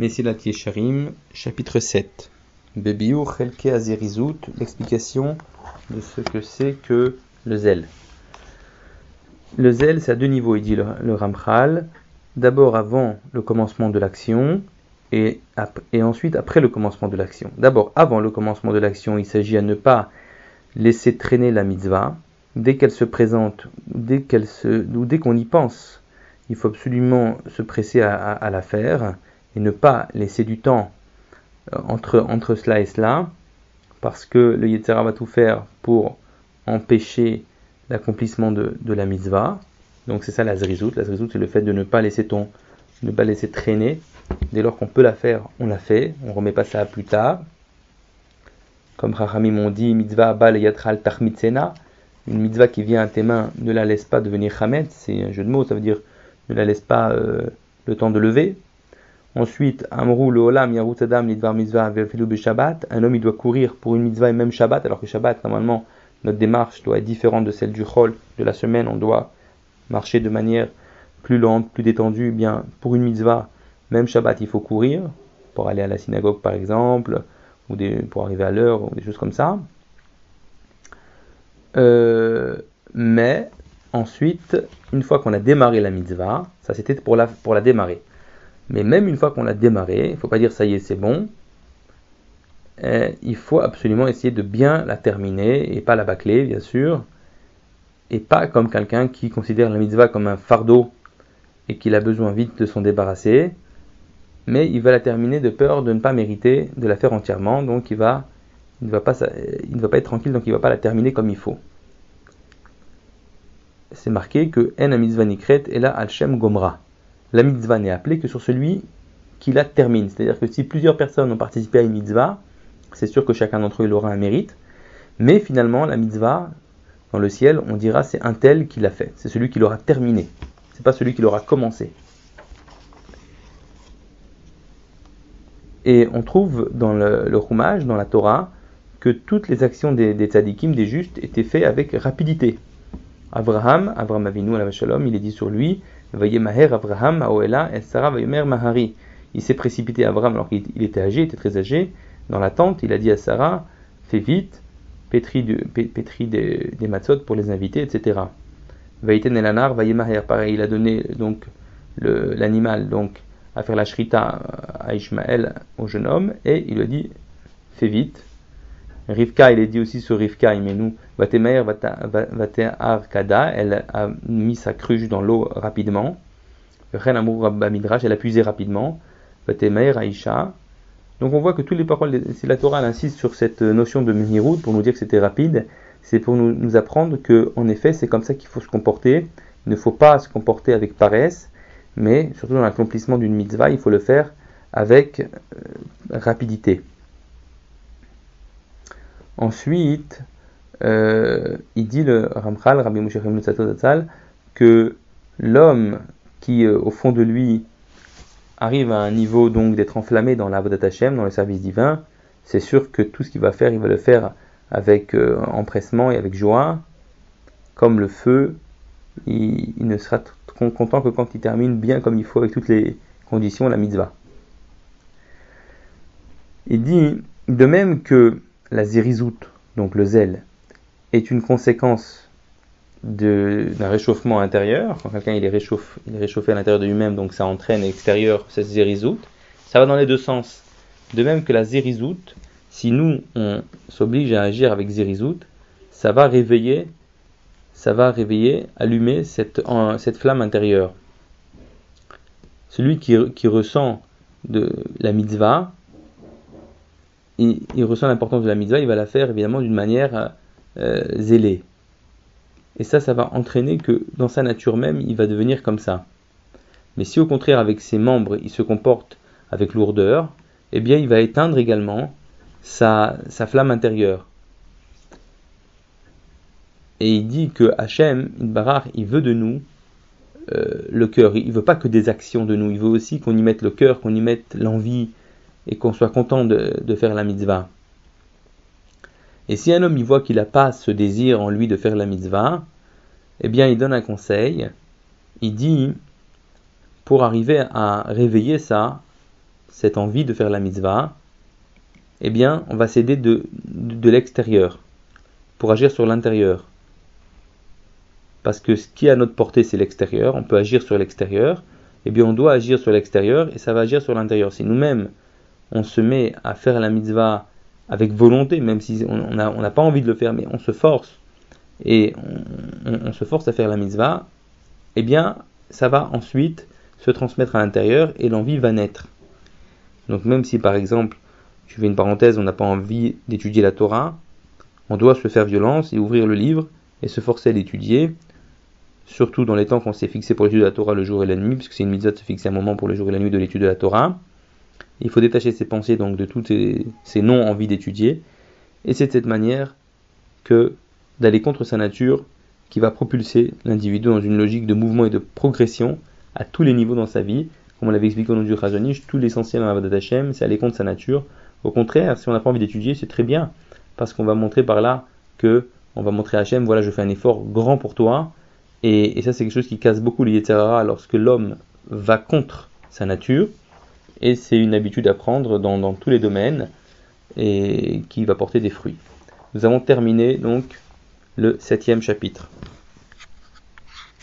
Messilat Yesharim, chapitre 7. Bebiur Chelke Azirizut, l'explication de ce que c'est que le zèle. Le zèle, c'est à deux niveaux, il dit le, Ramchal. D'abord avant le commencement de l'action et, ensuite après le commencement de l'action. D'abord avant le commencement de l'action, il s'agit à ne pas laisser traîner la mitzvah. Dès qu'elle se présente, dès qu'elle se, ou dès qu'on y pense, il faut absolument se presser à la faire et ne pas laisser du temps euh, entre, entre cela et cela, parce que le Yetzera va tout faire pour empêcher l'accomplissement de, de, la mitzvah. Donc c'est ça la zrizout. La zrizout c'est le fait de ne pas laisser ton, ne pas laisser traîner. Dès lors qu'on peut la faire, on la fait. On ne remet pas ça à plus tard. Comme Rachamim m'ont dit, mitzvah bal yatral tachmitsena. Une mitzvah qui vient à tes mains, ne la laisse pas devenir chamet. C'est un jeu de mots, ça veut dire ne la laisse pas euh, le temps de lever. Ensuite, Amrou le Olam Adam Lidvar Mitzvah Shabbat. Un homme il doit courir pour une mitzvah et même Shabbat, alors que Shabbat, normalement, notre démarche doit être différente de celle du Chol de la semaine. On doit marcher de manière plus lente, plus détendue. Eh bien, pour une mitzvah, même Shabbat, il faut courir pour aller à la synagogue par exemple, ou pour arriver à l'heure, ou des choses comme ça. Euh, mais ensuite, une fois qu'on a démarré la mitzvah, ça c'était pour la, pour la démarrer. Mais même une fois qu'on l'a démarré, il ne faut pas dire ça y est, c'est bon. Eh, il faut absolument essayer de bien la terminer et pas la bâcler, bien sûr. Et pas comme quelqu'un qui considère la mitzvah comme un fardeau et qu'il a besoin vite de s'en débarrasser. Mais il va la terminer de peur de ne pas mériter de la faire entièrement. Donc il, va, il, ne, va pas, être tranquille, donc il ne va pas la terminer comme il faut. C'est marqué que En mitzvah nikret et la al-shem gomra la mitzvah n'est appelée que sur celui qui la termine. C'est-à-dire que si plusieurs personnes ont participé à une mitzvah, c'est sûr que chacun d'entre eux aura un mérite. Mais finalement, la mitzvah, dans le ciel, on dira c'est un tel qui l'a fait. C'est celui qui l'aura terminé. C'est pas celui qui l'aura commencé. Et on trouve dans le, le dans la Torah, que toutes les actions des, des tzadikim, des justes, étaient faites avec rapidité. Abraham, Abraham Avinu, il est dit sur lui, Maher Abraham Aoela et Sarah Mahari. Il s'est précipité Abraham alors qu'il était âgé, il était très âgé. Dans la tente, il a dit à Sarah Fais vite, pétris, des, des matzot pour les invités, etc. Vaïten Elanar Maher, pareil, il a donné donc l'animal donc à faire la shrita à Ishmaël, au jeune homme, et il lui a dit Fais vite, Rivka, il est dit aussi sur Rivka, nous, Vatemer Arkada, elle a mis sa cruche dans l'eau rapidement. Midrash, elle a puisé rapidement. Vatemer Aisha. Donc on voit que toutes les paroles, si la Torah insiste sur cette notion de Mihirut pour nous dire que c'était rapide, c'est pour nous, nous, apprendre que, en effet, c'est comme ça qu'il faut se comporter. Il ne faut pas se comporter avec paresse, mais surtout dans l'accomplissement d'une mitzvah, il faut le faire avec euh, rapidité. Ensuite, euh, il dit le Ramchal, Rabbi Moshe que l'homme qui, euh, au fond de lui, arrive à un niveau donc d'être enflammé dans la Hashem, dans le service divin, c'est sûr que tout ce qu'il va faire, il va le faire avec euh, empressement et avec joie, comme le feu. Il, il ne sera content que quand il termine bien comme il faut avec toutes les conditions, la mitzvah. Il dit, de même que la zérizout, donc le zèle, est une conséquence d'un réchauffement intérieur. Quand quelqu'un il il est réchauffé à l'intérieur de lui-même, donc ça entraîne à l'extérieur cette zérizout. Ça va dans les deux sens. De même que la zérizout, si nous on s'oblige à agir avec zérizout, ça va réveiller, ça va réveiller, allumer cette, cette flamme intérieure. Celui qui, qui ressent de la mitzvah, il, ressent l'importance de la mitzvah, il va la faire évidemment d'une manière euh, zélée. Et ça, ça va entraîner que dans sa nature même, il va devenir comme ça. Mais si au contraire, avec ses membres, il se comporte avec lourdeur, eh bien, il va éteindre également sa, flamme intérieure. Et il dit que Hachem, Barar, il veut de nous euh, le cœur. Il ne veut pas que des actions de nous, il veut aussi qu'on y mette le cœur, qu'on y mette l'envie, et qu'on soit content de, faire la mitzvah. Et si un homme y voit qu'il n'a pas ce désir en lui de faire la mitzvah, eh bien il donne un conseil. Il dit, pour arriver à réveiller ça, cette envie de faire la mitzvah, eh bien, on va s'aider de, de, l'extérieur pour agir sur l'intérieur. Parce que ce qui est à notre portée, c'est l'extérieur. On peut agir sur l'extérieur. Eh bien, on doit agir sur l'extérieur et ça va agir sur l'intérieur. Si nous-mêmes, on se met à faire la mitzvah avec volonté, même si on n'a pas envie de le faire, mais on se force et on, se force à faire la mitzvah, eh bien, ça va ensuite se transmettre à l'intérieur et l'envie va naître. Donc même si par exemple, je fais une parenthèse, on n'a pas envie d'étudier la Torah, on doit se faire violence et ouvrir le livre et se forcer à l'étudier, surtout dans les temps qu'on s'est fixé pour l'étude de la Torah le jour et la nuit, puisque c'est une mitzvah de se fixer un moment pour le jour et la nuit de l'étude de la Torah. Il faut détacher ses pensées donc de toutes ces non-envies d'étudier, et c'est de cette manière que d'aller contre sa nature qui va propulser l'individu dans une logique de mouvement et de progression à tous les niveaux dans sa vie. Comme on l'avait expliqué au nom du Khazanish, tout l'essentiel dans la Vadat Hashem, c'est aller contre sa nature. Au contraire, si on n'a pas envie d'étudier, c'est très bien, parce qu'on va montrer par là que on va montrer à Hachem, voilà, je fais un effort grand pour toi, et, ça c'est quelque chose qui casse beaucoup les Yetzirara lorsque l'homme va contre sa nature, et c'est une habitude à prendre dans, tous les domaines, et qui va porter des fruits. Nous avons terminé donc le septième chapitre.